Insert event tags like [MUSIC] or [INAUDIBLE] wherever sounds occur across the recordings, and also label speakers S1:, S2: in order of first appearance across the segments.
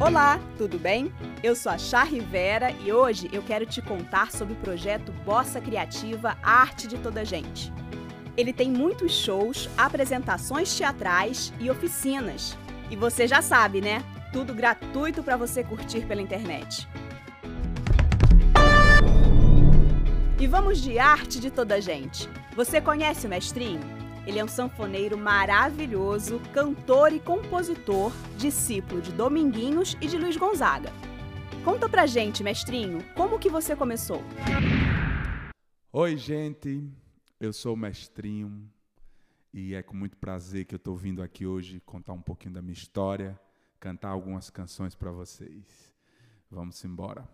S1: Olá, tudo bem? Eu sou a Chá Rivera e hoje eu quero te contar sobre o projeto Bossa Criativa Arte de Toda Gente. Ele tem muitos shows, apresentações teatrais e oficinas. E você já sabe, né? Tudo gratuito para você curtir pela internet. E vamos de arte de toda gente. Você conhece o mestrinho? Ele é um sanfoneiro maravilhoso, cantor e compositor, discípulo de Dominguinhos e de Luiz Gonzaga. Conta pra gente, mestrinho, como que você começou?
S2: Oi, gente. Eu sou o mestrinho e é com muito prazer que eu estou vindo aqui hoje contar um pouquinho da minha história, cantar algumas canções para vocês. Vamos embora.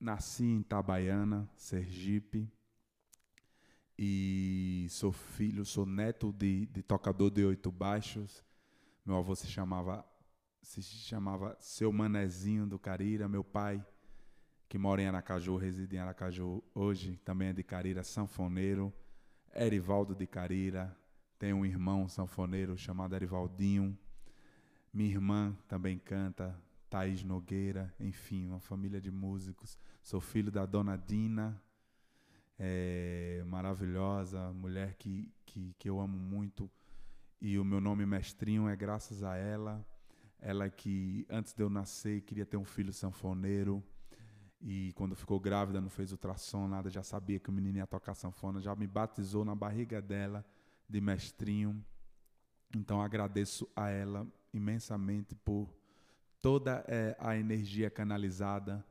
S2: Nasci em Itabaiana, Sergipe, e sou filho, sou neto de, de tocador de oito baixos. Meu avô se chamava se chamava Seu Manezinho do Carira, meu pai que mora em Aracaju, reside em Aracaju hoje, também é de Carira, sanfoneiro, Erivaldo de Carira, tem um irmão sanfoneiro chamado Erivaldinho, minha irmã também canta, Thaís Nogueira, enfim, uma família de músicos. Sou filho da dona Dina, é, maravilhosa, mulher que, que, que eu amo muito. E o meu nome mestrinho é graças a ela. Ela que, antes de eu nascer, queria ter um filho sanfoneiro. E quando ficou grávida, não fez ultrassom, nada, já sabia que o menino ia tocar sanfona, já me batizou na barriga dela de mestrinho. Então agradeço a ela imensamente por toda é, a energia canalizada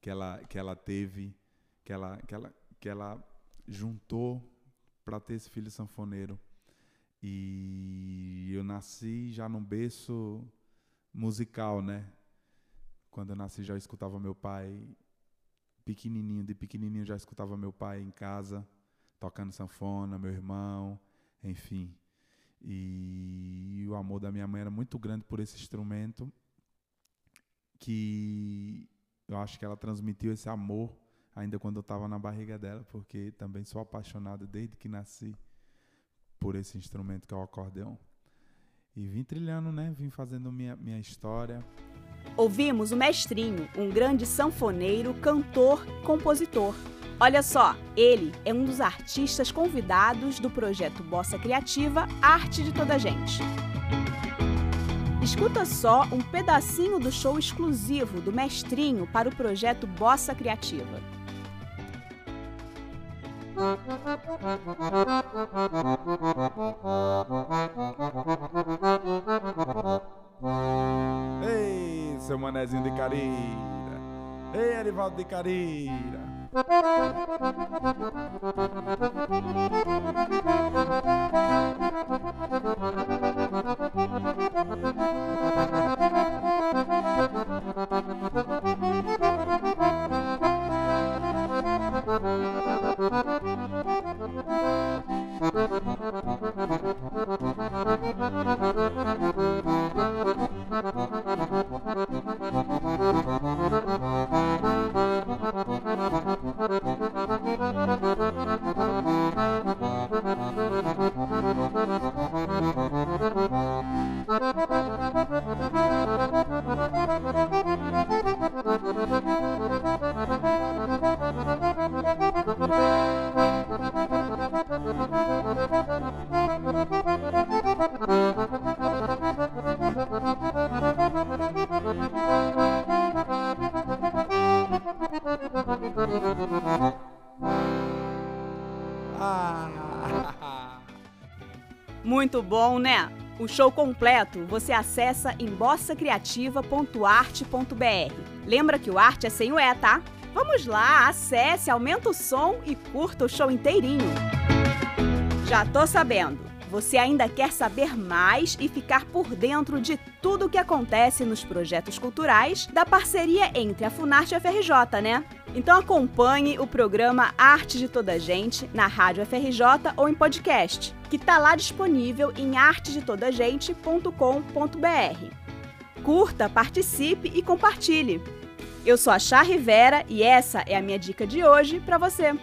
S2: que ela, que ela teve, que ela, que ela, que ela juntou para ter esse filho sanfoneiro. E eu nasci já num berço musical, né? Quando eu nasci já escutava meu pai pequenininho, de pequenininho já escutava meu pai em casa tocando sanfona, meu irmão, enfim. E o amor da minha mãe era muito grande por esse instrumento que eu acho que ela transmitiu esse amor ainda quando eu estava na barriga dela, porque também sou apaixonado desde que nasci por esse instrumento que é o acordeão. E vim trilhando, né? Vim fazendo minha, minha história.
S1: Ouvimos o Mestrinho, um grande sanfoneiro, cantor, compositor. Olha só, ele é um dos artistas convidados do projeto Bossa Criativa Arte de Toda Gente. Escuta só um pedacinho do show exclusivo do Mestrinho para o projeto Bossa Criativa.
S2: Ei, seu manezinho de Carira. Ei, Arivaldo de Thank you. Carira. [LAUGHS]
S1: Muito bom, né? O show completo você acessa em bossacriativa.arte.br. Lembra que o arte é sem o E, tá? Vamos lá, acesse, aumenta o som e curta o show inteirinho. Já tô sabendo. Você ainda quer saber mais e ficar por dentro de tudo o que acontece nos projetos culturais da parceria entre a Funarte e a FRJ, né? Então acompanhe o programa Arte de Toda Gente na Rádio FRJ ou em podcast, que está lá disponível em artedetodagente.com.br. Curta, participe e compartilhe. Eu sou a Chá Rivera e essa é a minha dica de hoje para você.